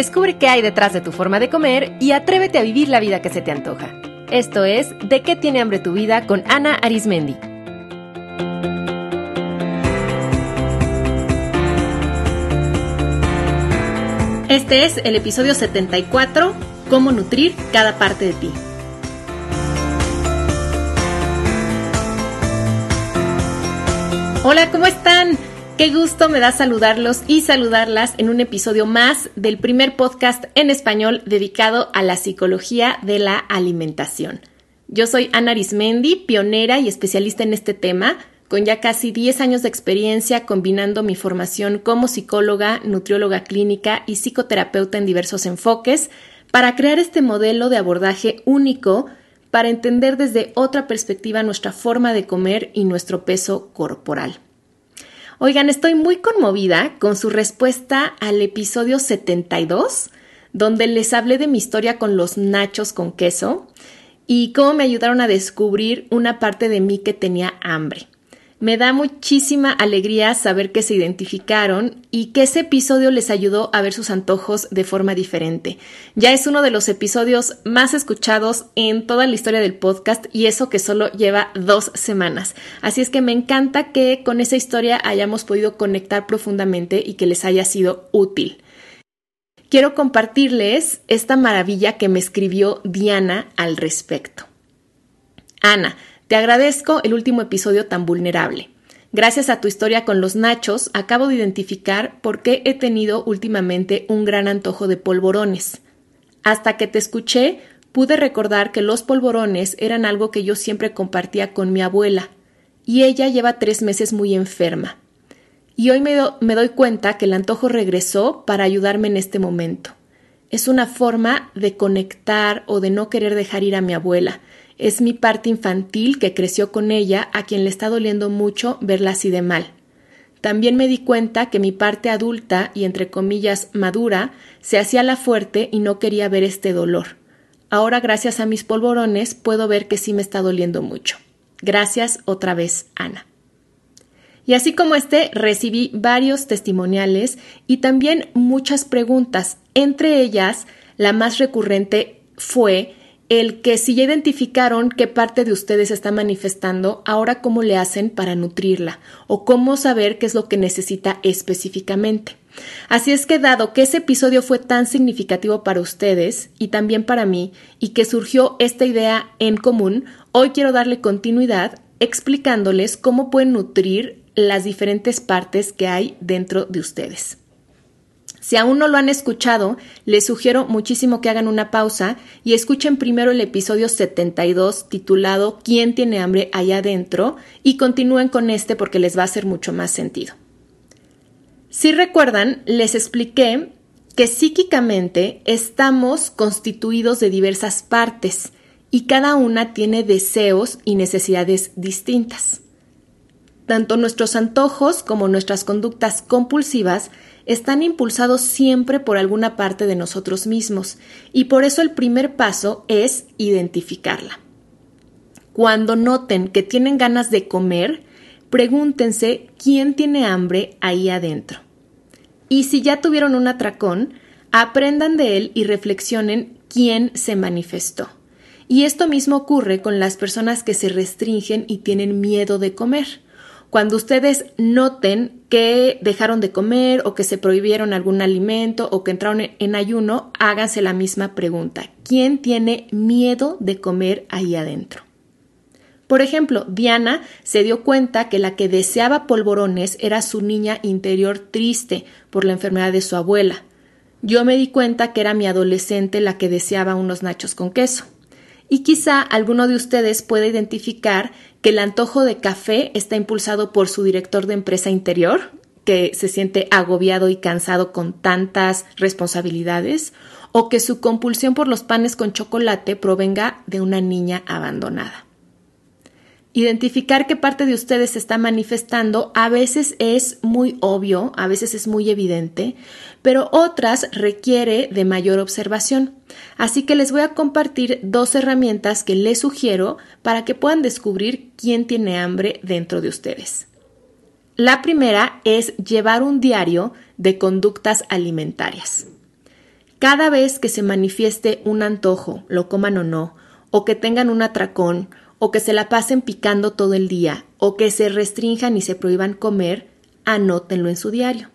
Descubre qué hay detrás de tu forma de comer y atrévete a vivir la vida que se te antoja. Esto es De qué tiene hambre tu vida con Ana Arismendi. Este es el episodio 74, Cómo nutrir cada parte de ti. Hola, ¿cómo están? Qué gusto me da saludarlos y saludarlas en un episodio más del primer podcast en español dedicado a la psicología de la alimentación. Yo soy Ana Arismendi, pionera y especialista en este tema, con ya casi 10 años de experiencia combinando mi formación como psicóloga, nutrióloga clínica y psicoterapeuta en diversos enfoques para crear este modelo de abordaje único para entender desde otra perspectiva nuestra forma de comer y nuestro peso corporal. Oigan, estoy muy conmovida con su respuesta al episodio 72, donde les hablé de mi historia con los nachos con queso y cómo me ayudaron a descubrir una parte de mí que tenía hambre. Me da muchísima alegría saber que se identificaron y que ese episodio les ayudó a ver sus antojos de forma diferente. Ya es uno de los episodios más escuchados en toda la historia del podcast y eso que solo lleva dos semanas. Así es que me encanta que con esa historia hayamos podido conectar profundamente y que les haya sido útil. Quiero compartirles esta maravilla que me escribió Diana al respecto. Ana, te agradezco el último episodio tan vulnerable. Gracias a tu historia con los nachos, acabo de identificar por qué he tenido últimamente un gran antojo de polvorones. Hasta que te escuché, pude recordar que los polvorones eran algo que yo siempre compartía con mi abuela, y ella lleva tres meses muy enferma. Y hoy me, me doy cuenta que el antojo regresó para ayudarme en este momento. Es una forma de conectar o de no querer dejar ir a mi abuela, es mi parte infantil que creció con ella, a quien le está doliendo mucho verla así de mal. También me di cuenta que mi parte adulta y entre comillas madura se hacía la fuerte y no quería ver este dolor. Ahora, gracias a mis polvorones, puedo ver que sí me está doliendo mucho. Gracias otra vez, Ana. Y así como este, recibí varios testimoniales y también muchas preguntas. Entre ellas, la más recurrente fue el que si ya identificaron qué parte de ustedes está manifestando, ahora cómo le hacen para nutrirla o cómo saber qué es lo que necesita específicamente. Así es que dado que ese episodio fue tan significativo para ustedes y también para mí y que surgió esta idea en común, hoy quiero darle continuidad explicándoles cómo pueden nutrir las diferentes partes que hay dentro de ustedes. Si aún no lo han escuchado, les sugiero muchísimo que hagan una pausa y escuchen primero el episodio 72 titulado ¿Quién tiene hambre allá adentro? y continúen con este porque les va a hacer mucho más sentido. Si recuerdan, les expliqué que psíquicamente estamos constituidos de diversas partes y cada una tiene deseos y necesidades distintas. Tanto nuestros antojos como nuestras conductas compulsivas están impulsados siempre por alguna parte de nosotros mismos y por eso el primer paso es identificarla. Cuando noten que tienen ganas de comer, pregúntense quién tiene hambre ahí adentro. Y si ya tuvieron un atracón, aprendan de él y reflexionen quién se manifestó. Y esto mismo ocurre con las personas que se restringen y tienen miedo de comer. Cuando ustedes noten que dejaron de comer o que se prohibieron algún alimento o que entraron en ayuno, háganse la misma pregunta. ¿Quién tiene miedo de comer ahí adentro? Por ejemplo, Diana se dio cuenta que la que deseaba polvorones era su niña interior triste por la enfermedad de su abuela. Yo me di cuenta que era mi adolescente la que deseaba unos nachos con queso. Y quizá alguno de ustedes pueda identificar que el antojo de café está impulsado por su director de empresa interior, que se siente agobiado y cansado con tantas responsabilidades, o que su compulsión por los panes con chocolate provenga de una niña abandonada. Identificar qué parte de ustedes se está manifestando a veces es muy obvio, a veces es muy evidente, pero otras requiere de mayor observación. Así que les voy a compartir dos herramientas que les sugiero para que puedan descubrir quién tiene hambre dentro de ustedes. La primera es llevar un diario de conductas alimentarias. Cada vez que se manifieste un antojo, lo coman o no, o que tengan un atracón, o que se la pasen picando todo el día, o que se restrinjan y se prohíban comer, anótenlo en su diario.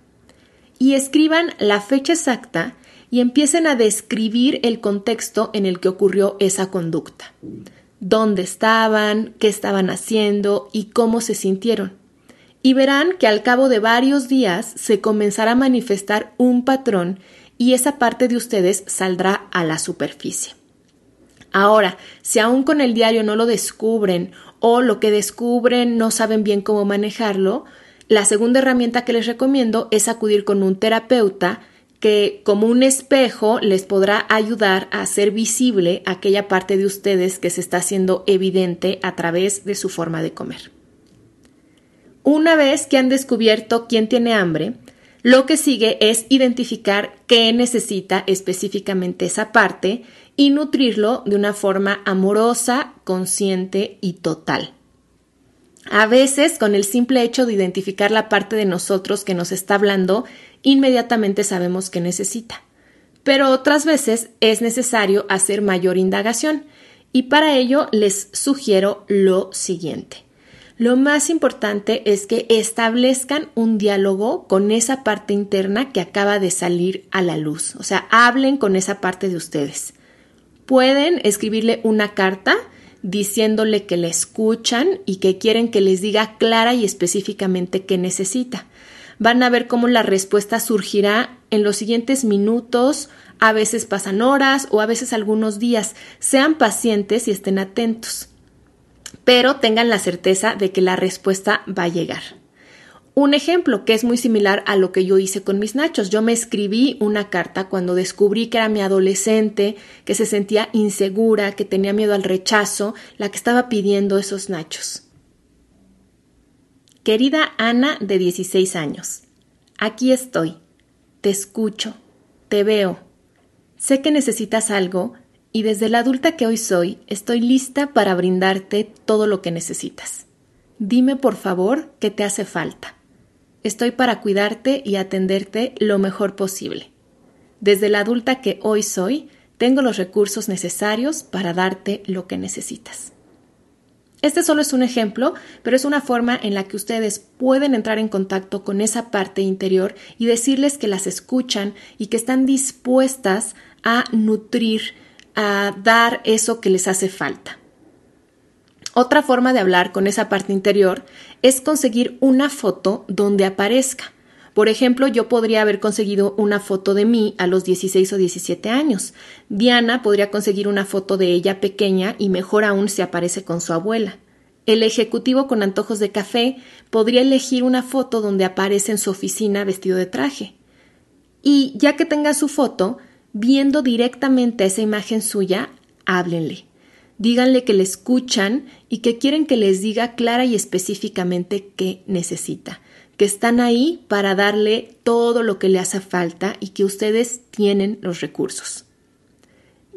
Y escriban la fecha exacta y empiecen a describir el contexto en el que ocurrió esa conducta. Dónde estaban, qué estaban haciendo y cómo se sintieron. Y verán que al cabo de varios días se comenzará a manifestar un patrón y esa parte de ustedes saldrá a la superficie. Ahora, si aún con el diario no lo descubren o lo que descubren no saben bien cómo manejarlo, la segunda herramienta que les recomiendo es acudir con un terapeuta que como un espejo les podrá ayudar a hacer visible aquella parte de ustedes que se está haciendo evidente a través de su forma de comer. Una vez que han descubierto quién tiene hambre, lo que sigue es identificar qué necesita específicamente esa parte y nutrirlo de una forma amorosa, consciente y total. A veces, con el simple hecho de identificar la parte de nosotros que nos está hablando, inmediatamente sabemos que necesita. Pero otras veces es necesario hacer mayor indagación y para ello les sugiero lo siguiente. Lo más importante es que establezcan un diálogo con esa parte interna que acaba de salir a la luz. O sea, hablen con esa parte de ustedes. Pueden escribirle una carta diciéndole que le escuchan y que quieren que les diga clara y específicamente qué necesita. Van a ver cómo la respuesta surgirá en los siguientes minutos, a veces pasan horas o a veces algunos días. Sean pacientes y estén atentos, pero tengan la certeza de que la respuesta va a llegar. Un ejemplo que es muy similar a lo que yo hice con mis nachos. Yo me escribí una carta cuando descubrí que era mi adolescente, que se sentía insegura, que tenía miedo al rechazo, la que estaba pidiendo esos nachos. Querida Ana de 16 años, aquí estoy. Te escucho, te veo. Sé que necesitas algo y desde la adulta que hoy soy estoy lista para brindarte todo lo que necesitas. Dime por favor qué te hace falta. Estoy para cuidarte y atenderte lo mejor posible. Desde la adulta que hoy soy, tengo los recursos necesarios para darte lo que necesitas. Este solo es un ejemplo, pero es una forma en la que ustedes pueden entrar en contacto con esa parte interior y decirles que las escuchan y que están dispuestas a nutrir, a dar eso que les hace falta. Otra forma de hablar con esa parte interior es conseguir una foto donde aparezca. Por ejemplo, yo podría haber conseguido una foto de mí a los 16 o 17 años. Diana podría conseguir una foto de ella pequeña y mejor aún si aparece con su abuela. El ejecutivo con antojos de café podría elegir una foto donde aparece en su oficina vestido de traje. Y ya que tenga su foto, viendo directamente esa imagen suya, háblenle. Díganle que le escuchan y que quieren que les diga clara y específicamente qué necesita, que están ahí para darle todo lo que le hace falta y que ustedes tienen los recursos.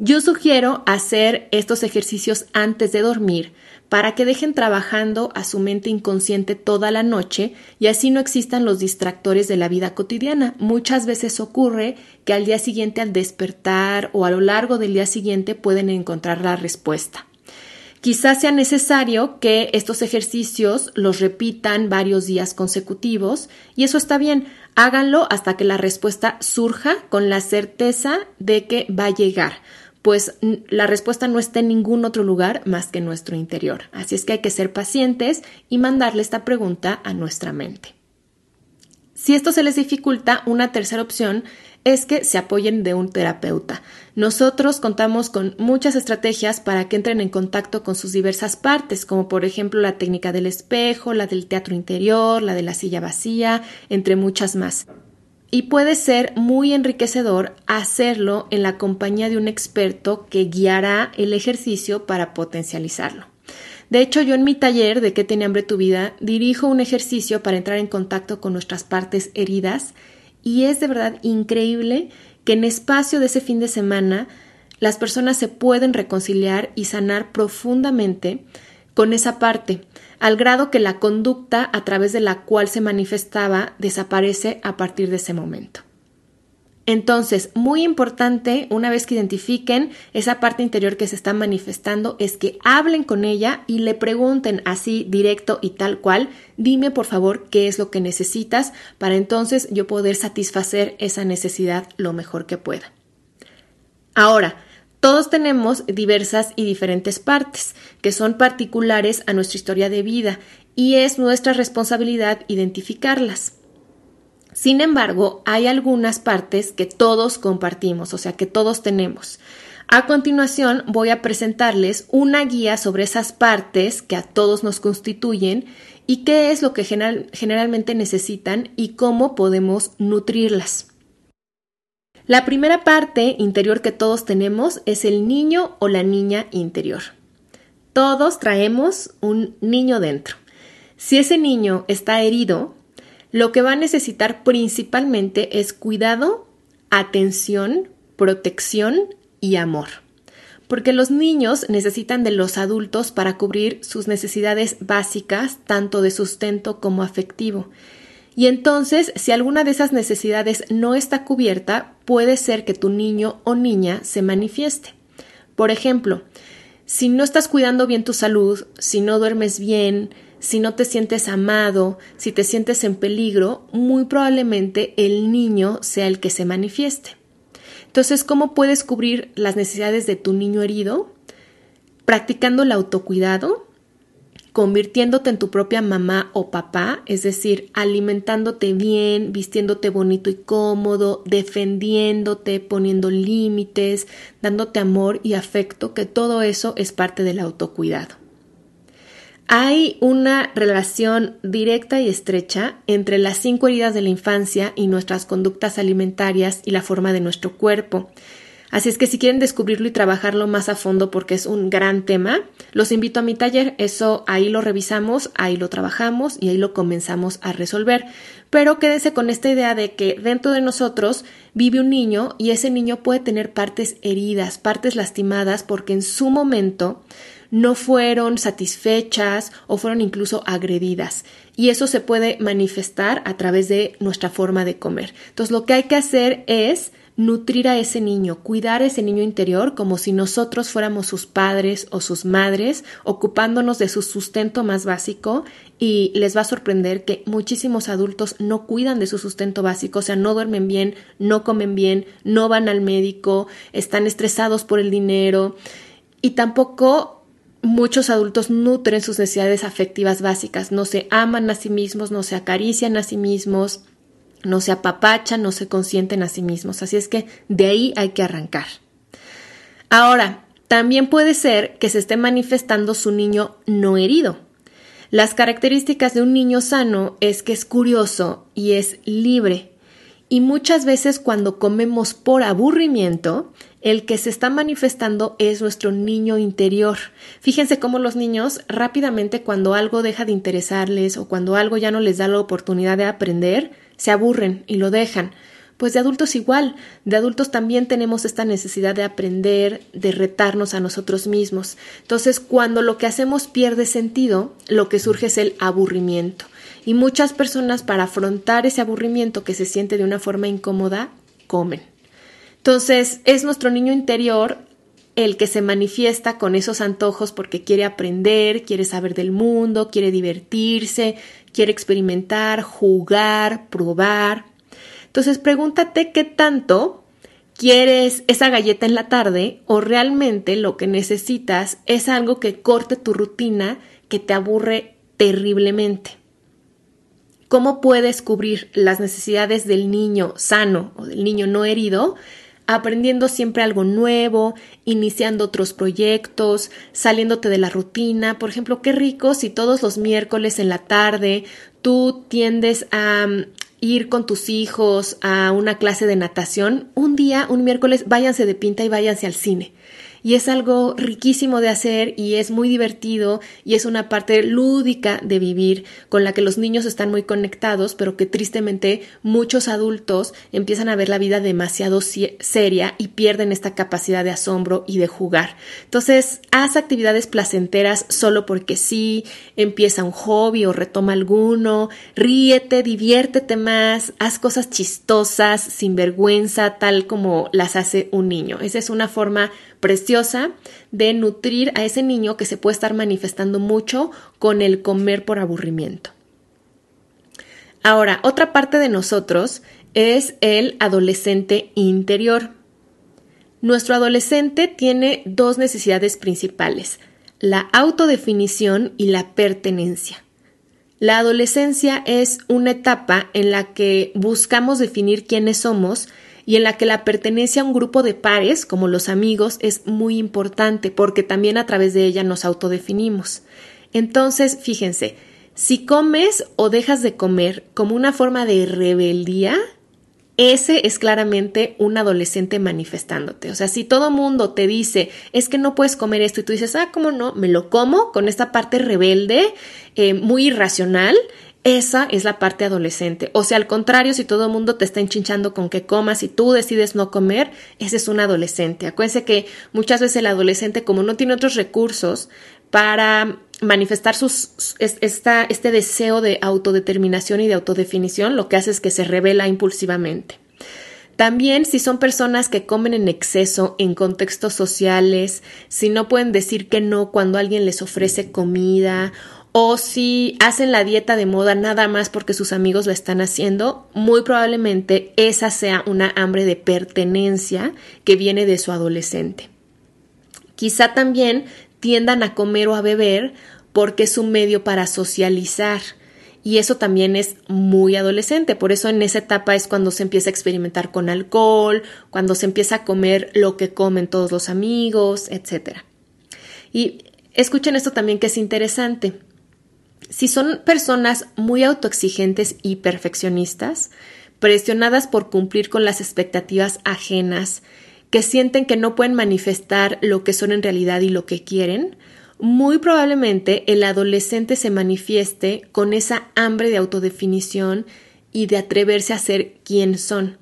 Yo sugiero hacer estos ejercicios antes de dormir para que dejen trabajando a su mente inconsciente toda la noche y así no existan los distractores de la vida cotidiana. Muchas veces ocurre que al día siguiente al despertar o a lo largo del día siguiente pueden encontrar la respuesta. Quizás sea necesario que estos ejercicios los repitan varios días consecutivos y eso está bien. Háganlo hasta que la respuesta surja con la certeza de que va a llegar pues la respuesta no está en ningún otro lugar más que en nuestro interior. Así es que hay que ser pacientes y mandarle esta pregunta a nuestra mente. Si esto se les dificulta, una tercera opción es que se apoyen de un terapeuta. Nosotros contamos con muchas estrategias para que entren en contacto con sus diversas partes, como por ejemplo la técnica del espejo, la del teatro interior, la de la silla vacía, entre muchas más y puede ser muy enriquecedor hacerlo en la compañía de un experto que guiará el ejercicio para potencializarlo. De hecho, yo en mi taller de qué tiene hambre tu vida dirijo un ejercicio para entrar en contacto con nuestras partes heridas y es de verdad increíble que en espacio de ese fin de semana las personas se pueden reconciliar y sanar profundamente con esa parte al grado que la conducta a través de la cual se manifestaba desaparece a partir de ese momento. Entonces, muy importante, una vez que identifiquen esa parte interior que se está manifestando, es que hablen con ella y le pregunten así directo y tal cual, dime por favor qué es lo que necesitas para entonces yo poder satisfacer esa necesidad lo mejor que pueda. Ahora, todos tenemos diversas y diferentes partes que son particulares a nuestra historia de vida y es nuestra responsabilidad identificarlas. Sin embargo, hay algunas partes que todos compartimos, o sea, que todos tenemos. A continuación voy a presentarles una guía sobre esas partes que a todos nos constituyen y qué es lo que generalmente necesitan y cómo podemos nutrirlas. La primera parte interior que todos tenemos es el niño o la niña interior. Todos traemos un niño dentro. Si ese niño está herido, lo que va a necesitar principalmente es cuidado, atención, protección y amor. Porque los niños necesitan de los adultos para cubrir sus necesidades básicas, tanto de sustento como afectivo. Y entonces, si alguna de esas necesidades no está cubierta, puede ser que tu niño o niña se manifieste. Por ejemplo, si no estás cuidando bien tu salud, si no duermes bien, si no te sientes amado, si te sientes en peligro, muy probablemente el niño sea el que se manifieste. Entonces, ¿cómo puedes cubrir las necesidades de tu niño herido? Practicando el autocuidado, convirtiéndote en tu propia mamá o papá, es decir, alimentándote bien, vistiéndote bonito y cómodo, defendiéndote, poniendo límites, dándote amor y afecto, que todo eso es parte del autocuidado. Hay una relación directa y estrecha entre las cinco heridas de la infancia y nuestras conductas alimentarias y la forma de nuestro cuerpo. Así es que si quieren descubrirlo y trabajarlo más a fondo porque es un gran tema, los invito a mi taller. Eso ahí lo revisamos, ahí lo trabajamos y ahí lo comenzamos a resolver. Pero quédense con esta idea de que dentro de nosotros vive un niño y ese niño puede tener partes heridas, partes lastimadas porque en su momento no fueron satisfechas o fueron incluso agredidas. Y eso se puede manifestar a través de nuestra forma de comer. Entonces lo que hay que hacer es nutrir a ese niño, cuidar a ese niño interior como si nosotros fuéramos sus padres o sus madres, ocupándonos de su sustento más básico y les va a sorprender que muchísimos adultos no cuidan de su sustento básico, o sea, no duermen bien, no comen bien, no van al médico, están estresados por el dinero y tampoco muchos adultos nutren sus necesidades afectivas básicas, no se aman a sí mismos, no se acarician a sí mismos, no se apapachan, no se consienten a sí mismos. Así es que de ahí hay que arrancar. Ahora, también puede ser que se esté manifestando su niño no herido. Las características de un niño sano es que es curioso y es libre. Y muchas veces cuando comemos por aburrimiento, el que se está manifestando es nuestro niño interior. Fíjense cómo los niños rápidamente cuando algo deja de interesarles o cuando algo ya no les da la oportunidad de aprender, se aburren y lo dejan. Pues de adultos igual, de adultos también tenemos esta necesidad de aprender, de retarnos a nosotros mismos. Entonces, cuando lo que hacemos pierde sentido, lo que surge es el aburrimiento. Y muchas personas para afrontar ese aburrimiento que se siente de una forma incómoda, comen. Entonces, es nuestro niño interior el que se manifiesta con esos antojos porque quiere aprender, quiere saber del mundo, quiere divertirse, quiere experimentar, jugar, probar. Entonces, pregúntate qué tanto quieres esa galleta en la tarde o realmente lo que necesitas es algo que corte tu rutina que te aburre terriblemente. ¿Cómo puedes cubrir las necesidades del niño sano o del niño no herido? Aprendiendo siempre algo nuevo, iniciando otros proyectos, saliéndote de la rutina. Por ejemplo, qué rico si todos los miércoles en la tarde tú tiendes a mm, ir con tus hijos a una clase de natación, un día, un miércoles, váyanse de pinta y váyanse al cine. Y es algo riquísimo de hacer y es muy divertido y es una parte lúdica de vivir con la que los niños están muy conectados, pero que tristemente muchos adultos empiezan a ver la vida demasiado seria y pierden esta capacidad de asombro y de jugar. Entonces, haz actividades placenteras solo porque sí, empieza un hobby o retoma alguno, ríete, diviértete más, haz cosas chistosas, sin vergüenza, tal como las hace un niño. Esa es una forma preciosa de nutrir a ese niño que se puede estar manifestando mucho con el comer por aburrimiento. Ahora, otra parte de nosotros es el adolescente interior. Nuestro adolescente tiene dos necesidades principales, la autodefinición y la pertenencia. La adolescencia es una etapa en la que buscamos definir quiénes somos y en la que la pertenencia a un grupo de pares, como los amigos, es muy importante porque también a través de ella nos autodefinimos. Entonces, fíjense, si comes o dejas de comer como una forma de rebeldía, ese es claramente un adolescente manifestándote. O sea, si todo mundo te dice, es que no puedes comer esto y tú dices, ah, ¿cómo no? Me lo como con esta parte rebelde, eh, muy irracional, esa es la parte adolescente. O sea, al contrario, si todo el mundo te está enchinchando con que comas y tú decides no comer, ese es un adolescente. Acuérdense que muchas veces el adolescente, como no tiene otros recursos para manifestar sus, este deseo de autodeterminación y de autodefinición, lo que hace es que se revela impulsivamente. También si son personas que comen en exceso en contextos sociales, si no pueden decir que no cuando alguien les ofrece comida o si hacen la dieta de moda nada más porque sus amigos la están haciendo, muy probablemente esa sea una hambre de pertenencia que viene de su adolescente. Quizá también tiendan a comer o a beber porque es un medio para socializar. Y eso también es muy adolescente, por eso en esa etapa es cuando se empieza a experimentar con alcohol, cuando se empieza a comer lo que comen todos los amigos, etc. Y escuchen esto también que es interesante. Si son personas muy autoexigentes y perfeccionistas, presionadas por cumplir con las expectativas ajenas, que sienten que no pueden manifestar lo que son en realidad y lo que quieren, muy probablemente el adolescente se manifieste con esa hambre de autodefinición y de atreverse a ser quien son.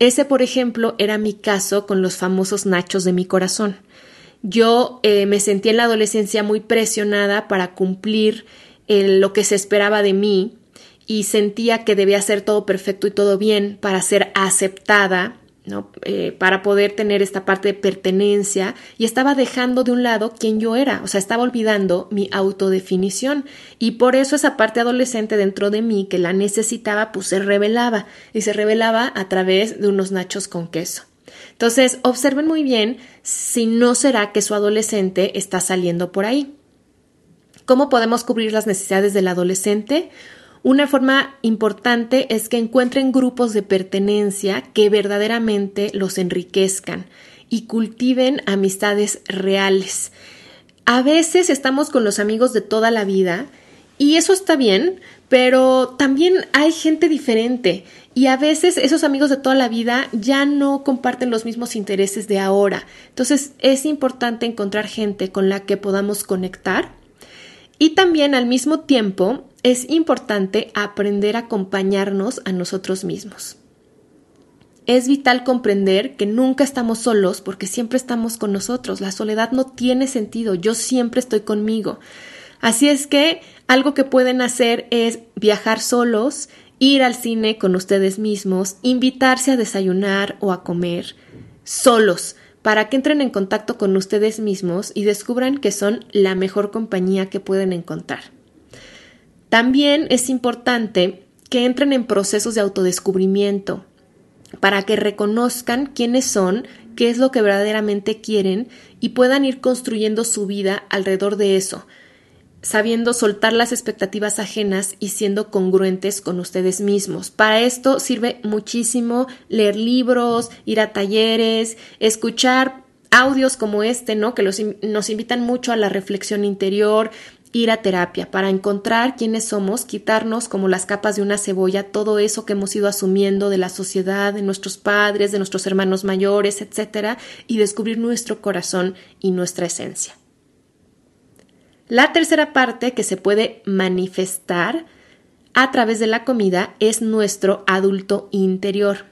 Ese, por ejemplo, era mi caso con los famosos nachos de mi corazón. Yo eh, me sentí en la adolescencia muy presionada para cumplir lo que se esperaba de mí y sentía que debía ser todo perfecto y todo bien para ser aceptada ¿no? Eh, para poder tener esta parte de pertenencia y estaba dejando de un lado quién yo era, o sea, estaba olvidando mi autodefinición y por eso esa parte adolescente dentro de mí que la necesitaba, pues se revelaba y se revelaba a través de unos nachos con queso. Entonces, observen muy bien si no será que su adolescente está saliendo por ahí. ¿Cómo podemos cubrir las necesidades del adolescente? Una forma importante es que encuentren grupos de pertenencia que verdaderamente los enriquezcan y cultiven amistades reales. A veces estamos con los amigos de toda la vida y eso está bien, pero también hay gente diferente y a veces esos amigos de toda la vida ya no comparten los mismos intereses de ahora. Entonces es importante encontrar gente con la que podamos conectar y también al mismo tiempo es importante aprender a acompañarnos a nosotros mismos. Es vital comprender que nunca estamos solos porque siempre estamos con nosotros. La soledad no tiene sentido. Yo siempre estoy conmigo. Así es que algo que pueden hacer es viajar solos, ir al cine con ustedes mismos, invitarse a desayunar o a comer solos para que entren en contacto con ustedes mismos y descubran que son la mejor compañía que pueden encontrar. También es importante que entren en procesos de autodescubrimiento para que reconozcan quiénes son, qué es lo que verdaderamente quieren y puedan ir construyendo su vida alrededor de eso, sabiendo soltar las expectativas ajenas y siendo congruentes con ustedes mismos. Para esto sirve muchísimo leer libros, ir a talleres, escuchar audios como este, ¿no? Que nos invitan mucho a la reflexión interior, ir a terapia para encontrar quiénes somos, quitarnos como las capas de una cebolla todo eso que hemos ido asumiendo de la sociedad, de nuestros padres, de nuestros hermanos mayores, etcétera, y descubrir nuestro corazón y nuestra esencia. La tercera parte que se puede manifestar a través de la comida es nuestro adulto interior.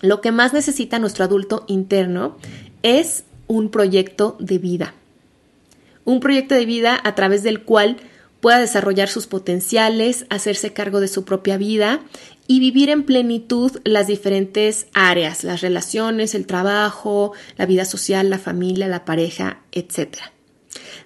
Lo que más necesita nuestro adulto interno es un proyecto de vida un proyecto de vida a través del cual pueda desarrollar sus potenciales, hacerse cargo de su propia vida y vivir en plenitud las diferentes áreas, las relaciones, el trabajo, la vida social, la familia, la pareja, etc.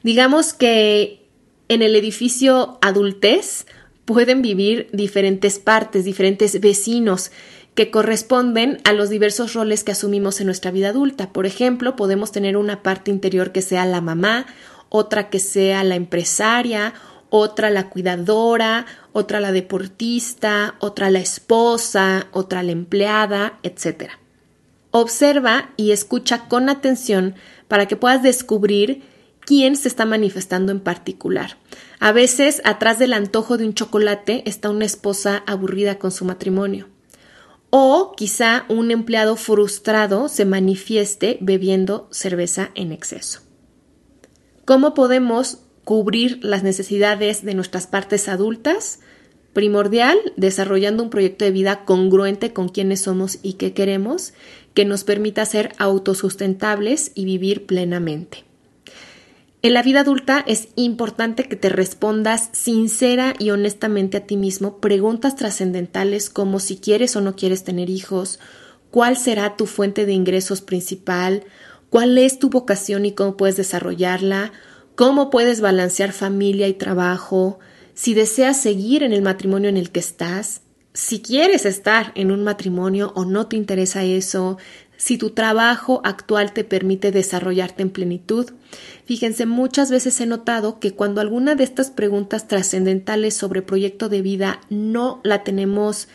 Digamos que en el edificio adultez pueden vivir diferentes partes, diferentes vecinos que corresponden a los diversos roles que asumimos en nuestra vida adulta. Por ejemplo, podemos tener una parte interior que sea la mamá otra que sea la empresaria, otra la cuidadora, otra la deportista, otra la esposa, otra la empleada, etc. Observa y escucha con atención para que puedas descubrir quién se está manifestando en particular. A veces, atrás del antojo de un chocolate está una esposa aburrida con su matrimonio. O quizá un empleado frustrado se manifieste bebiendo cerveza en exceso. ¿Cómo podemos cubrir las necesidades de nuestras partes adultas? Primordial, desarrollando un proyecto de vida congruente con quienes somos y qué queremos, que nos permita ser autosustentables y vivir plenamente. En la vida adulta es importante que te respondas sincera y honestamente a ti mismo preguntas trascendentales como si quieres o no quieres tener hijos, cuál será tu fuente de ingresos principal, cuál es tu vocación y cómo puedes desarrollarla, cómo puedes balancear familia y trabajo, si deseas seguir en el matrimonio en el que estás, si quieres estar en un matrimonio o no te interesa eso, si tu trabajo actual te permite desarrollarte en plenitud. Fíjense, muchas veces he notado que cuando alguna de estas preguntas trascendentales sobre proyecto de vida no la tenemos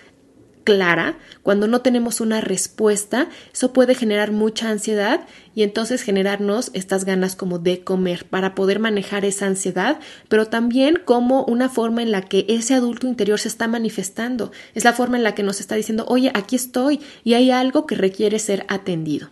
clara, cuando no tenemos una respuesta, eso puede generar mucha ansiedad y entonces generarnos estas ganas como de comer para poder manejar esa ansiedad, pero también como una forma en la que ese adulto interior se está manifestando. Es la forma en la que nos está diciendo, oye, aquí estoy y hay algo que requiere ser atendido.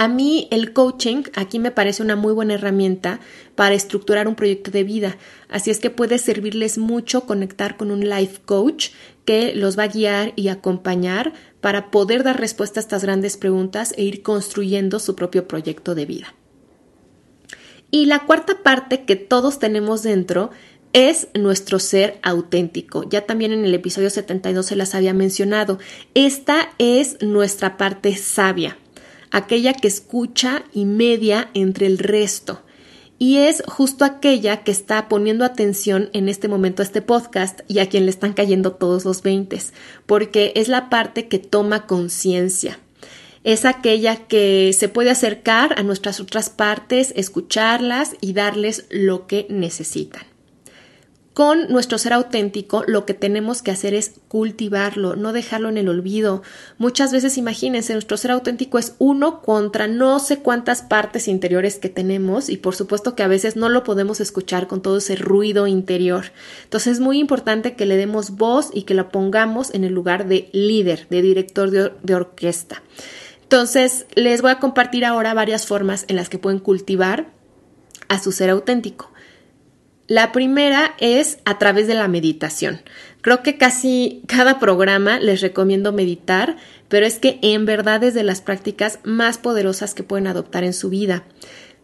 A mí el coaching aquí me parece una muy buena herramienta para estructurar un proyecto de vida, así es que puede servirles mucho conectar con un life coach que los va a guiar y acompañar para poder dar respuesta a estas grandes preguntas e ir construyendo su propio proyecto de vida. Y la cuarta parte que todos tenemos dentro es nuestro ser auténtico. Ya también en el episodio 72 se las había mencionado. Esta es nuestra parte sabia aquella que escucha y media entre el resto. Y es justo aquella que está poniendo atención en este momento a este podcast y a quien le están cayendo todos los veintes, porque es la parte que toma conciencia. Es aquella que se puede acercar a nuestras otras partes, escucharlas y darles lo que necesitan con nuestro ser auténtico lo que tenemos que hacer es cultivarlo, no dejarlo en el olvido. Muchas veces imagínense, nuestro ser auténtico es uno contra no sé cuántas partes interiores que tenemos y por supuesto que a veces no lo podemos escuchar con todo ese ruido interior. Entonces es muy importante que le demos voz y que lo pongamos en el lugar de líder, de director de, de orquesta. Entonces les voy a compartir ahora varias formas en las que pueden cultivar a su ser auténtico. La primera es a través de la meditación. Creo que casi cada programa les recomiendo meditar, pero es que en verdad es de las prácticas más poderosas que pueden adoptar en su vida.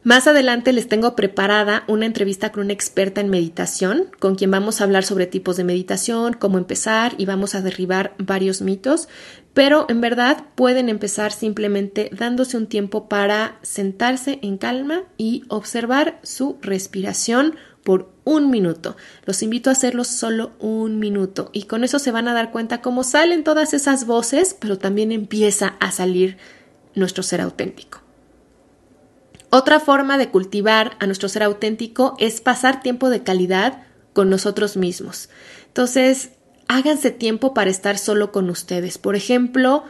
Más adelante les tengo preparada una entrevista con una experta en meditación, con quien vamos a hablar sobre tipos de meditación, cómo empezar y vamos a derribar varios mitos, pero en verdad pueden empezar simplemente dándose un tiempo para sentarse en calma y observar su respiración por un minuto. Los invito a hacerlo solo un minuto y con eso se van a dar cuenta cómo salen todas esas voces, pero también empieza a salir nuestro ser auténtico. Otra forma de cultivar a nuestro ser auténtico es pasar tiempo de calidad con nosotros mismos. Entonces, háganse tiempo para estar solo con ustedes. Por ejemplo,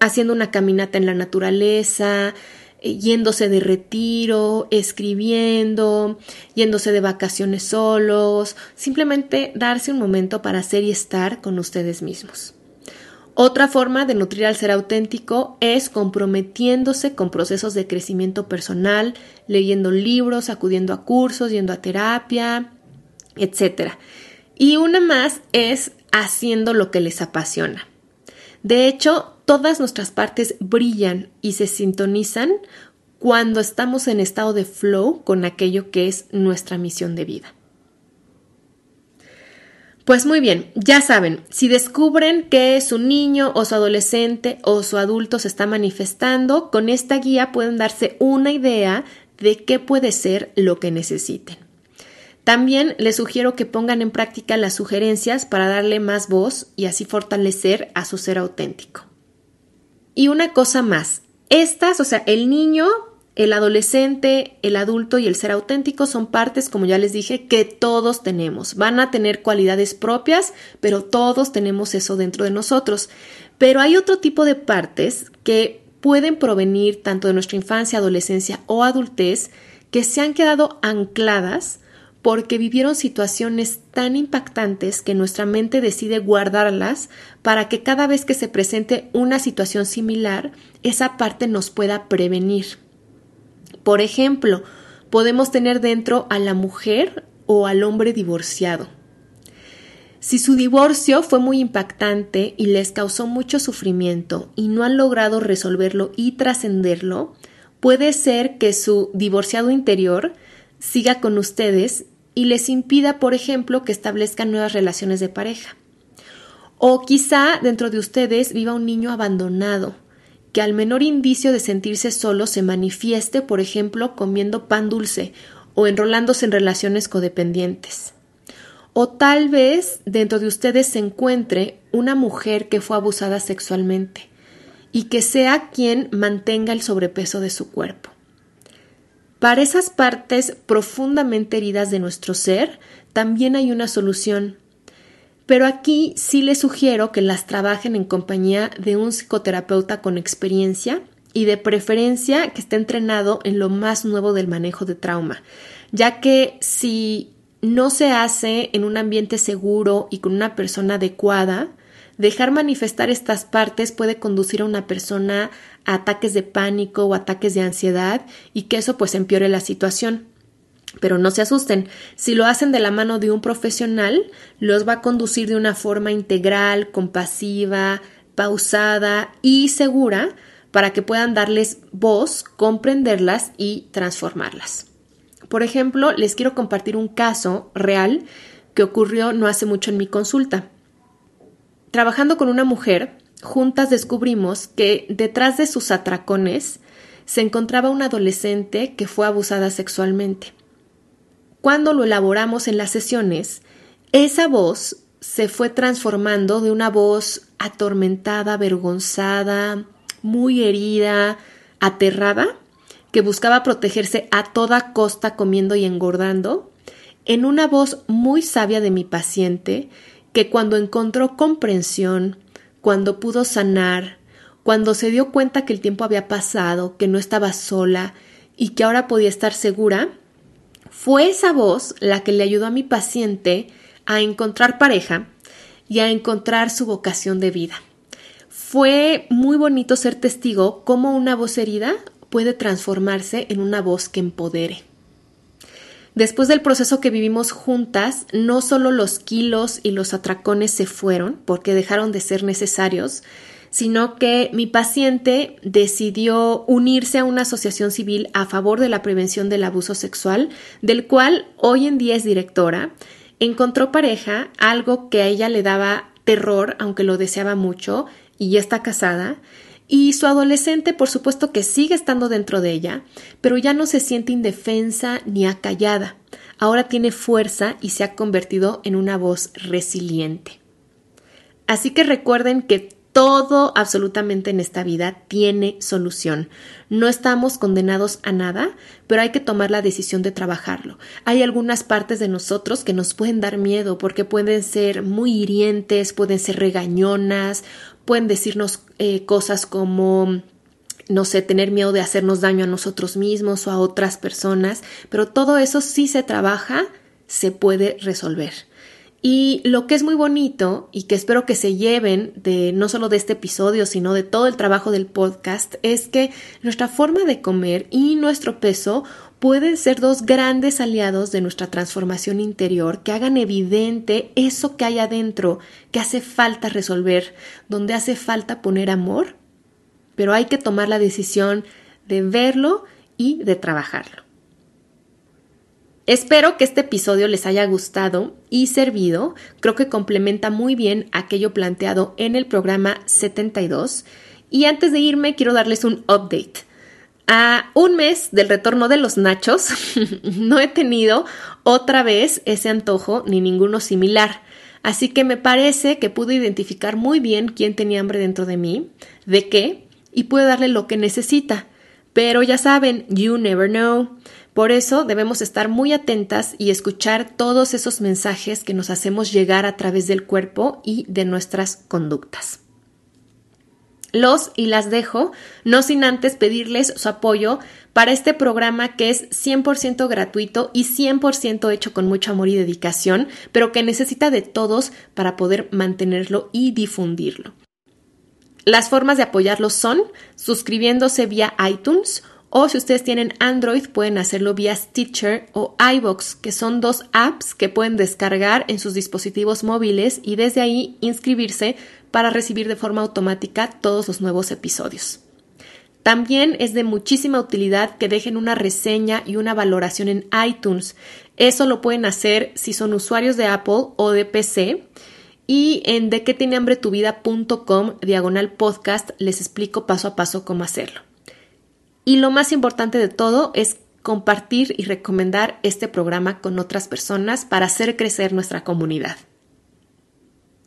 haciendo una caminata en la naturaleza, yéndose de retiro, escribiendo, yéndose de vacaciones solos, simplemente darse un momento para ser y estar con ustedes mismos. Otra forma de nutrir al ser auténtico es comprometiéndose con procesos de crecimiento personal, leyendo libros, acudiendo a cursos, yendo a terapia, etc. Y una más es haciendo lo que les apasiona. De hecho, todas nuestras partes brillan y se sintonizan cuando estamos en estado de flow con aquello que es nuestra misión de vida. Pues muy bien, ya saben, si descubren que su niño o su adolescente o su adulto se está manifestando, con esta guía pueden darse una idea de qué puede ser lo que necesiten. También les sugiero que pongan en práctica las sugerencias para darle más voz y así fortalecer a su ser auténtico. Y una cosa más, estas, o sea, el niño el adolescente, el adulto y el ser auténtico son partes, como ya les dije, que todos tenemos. Van a tener cualidades propias, pero todos tenemos eso dentro de nosotros. Pero hay otro tipo de partes que pueden provenir tanto de nuestra infancia, adolescencia o adultez, que se han quedado ancladas porque vivieron situaciones tan impactantes que nuestra mente decide guardarlas para que cada vez que se presente una situación similar, esa parte nos pueda prevenir. Por ejemplo, podemos tener dentro a la mujer o al hombre divorciado. Si su divorcio fue muy impactante y les causó mucho sufrimiento y no han logrado resolverlo y trascenderlo, puede ser que su divorciado interior siga con ustedes y les impida, por ejemplo, que establezcan nuevas relaciones de pareja. O quizá dentro de ustedes viva un niño abandonado que al menor indicio de sentirse solo se manifieste, por ejemplo, comiendo pan dulce o enrolándose en relaciones codependientes. O tal vez dentro de ustedes se encuentre una mujer que fue abusada sexualmente y que sea quien mantenga el sobrepeso de su cuerpo. Para esas partes profundamente heridas de nuestro ser, también hay una solución. Pero aquí sí les sugiero que las trabajen en compañía de un psicoterapeuta con experiencia y de preferencia que esté entrenado en lo más nuevo del manejo de trauma, ya que si no se hace en un ambiente seguro y con una persona adecuada, dejar manifestar estas partes puede conducir a una persona a ataques de pánico o ataques de ansiedad y que eso pues empeore la situación. Pero no se asusten, si lo hacen de la mano de un profesional, los va a conducir de una forma integral, compasiva, pausada y segura para que puedan darles voz, comprenderlas y transformarlas. Por ejemplo, les quiero compartir un caso real que ocurrió no hace mucho en mi consulta. Trabajando con una mujer, juntas descubrimos que detrás de sus atracones se encontraba una adolescente que fue abusada sexualmente. Cuando lo elaboramos en las sesiones, esa voz se fue transformando de una voz atormentada, avergonzada, muy herida, aterrada, que buscaba protegerse a toda costa comiendo y engordando, en una voz muy sabia de mi paciente, que cuando encontró comprensión, cuando pudo sanar, cuando se dio cuenta que el tiempo había pasado, que no estaba sola y que ahora podía estar segura, fue esa voz la que le ayudó a mi paciente a encontrar pareja y a encontrar su vocación de vida. Fue muy bonito ser testigo cómo una voz herida puede transformarse en una voz que empodere. Después del proceso que vivimos juntas, no solo los kilos y los atracones se fueron porque dejaron de ser necesarios, sino que mi paciente decidió unirse a una asociación civil a favor de la prevención del abuso sexual, del cual hoy en día es directora. Encontró pareja, algo que a ella le daba terror, aunque lo deseaba mucho, y ya está casada. Y su adolescente, por supuesto que sigue estando dentro de ella, pero ya no se siente indefensa ni acallada. Ahora tiene fuerza y se ha convertido en una voz resiliente. Así que recuerden que todo absolutamente en esta vida tiene solución. No estamos condenados a nada, pero hay que tomar la decisión de trabajarlo. Hay algunas partes de nosotros que nos pueden dar miedo porque pueden ser muy hirientes, pueden ser regañonas, pueden decirnos eh, cosas como no sé, tener miedo de hacernos daño a nosotros mismos o a otras personas, pero todo eso sí se trabaja, se puede resolver. Y lo que es muy bonito y que espero que se lleven de no solo de este episodio, sino de todo el trabajo del podcast, es que nuestra forma de comer y nuestro peso pueden ser dos grandes aliados de nuestra transformación interior que hagan evidente eso que hay adentro, que hace falta resolver, donde hace falta poner amor, pero hay que tomar la decisión de verlo y de trabajarlo. Espero que este episodio les haya gustado y servido. Creo que complementa muy bien aquello planteado en el programa 72. Y antes de irme, quiero darles un update. A un mes del retorno de los nachos, no he tenido otra vez ese antojo ni ninguno similar. Así que me parece que pude identificar muy bien quién tenía hambre dentro de mí, de qué, y pude darle lo que necesita. Pero ya saben, you never know. Por eso debemos estar muy atentas y escuchar todos esos mensajes que nos hacemos llegar a través del cuerpo y de nuestras conductas. Los y las dejo, no sin antes pedirles su apoyo para este programa que es 100% gratuito y 100% hecho con mucho amor y dedicación, pero que necesita de todos para poder mantenerlo y difundirlo. Las formas de apoyarlo son suscribiéndose vía iTunes o si ustedes tienen Android, pueden hacerlo vía Stitcher o iBox, que son dos apps que pueden descargar en sus dispositivos móviles y desde ahí inscribirse para recibir de forma automática todos los nuevos episodios. También es de muchísima utilidad que dejen una reseña y una valoración en iTunes. Eso lo pueden hacer si son usuarios de Apple o de PC. Y en de qué tiene hambre tu vida.com diagonal podcast les explico paso a paso cómo hacerlo. Y lo más importante de todo es compartir y recomendar este programa con otras personas para hacer crecer nuestra comunidad.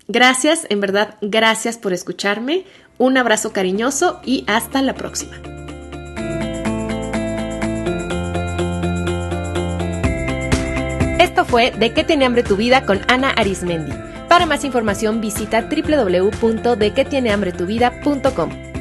Gracias, en verdad, gracias por escucharme. Un abrazo cariñoso y hasta la próxima. Esto fue De qué tiene hambre tu vida con Ana Arismendi. Para más información visita www.dequetienehambretuvida.com.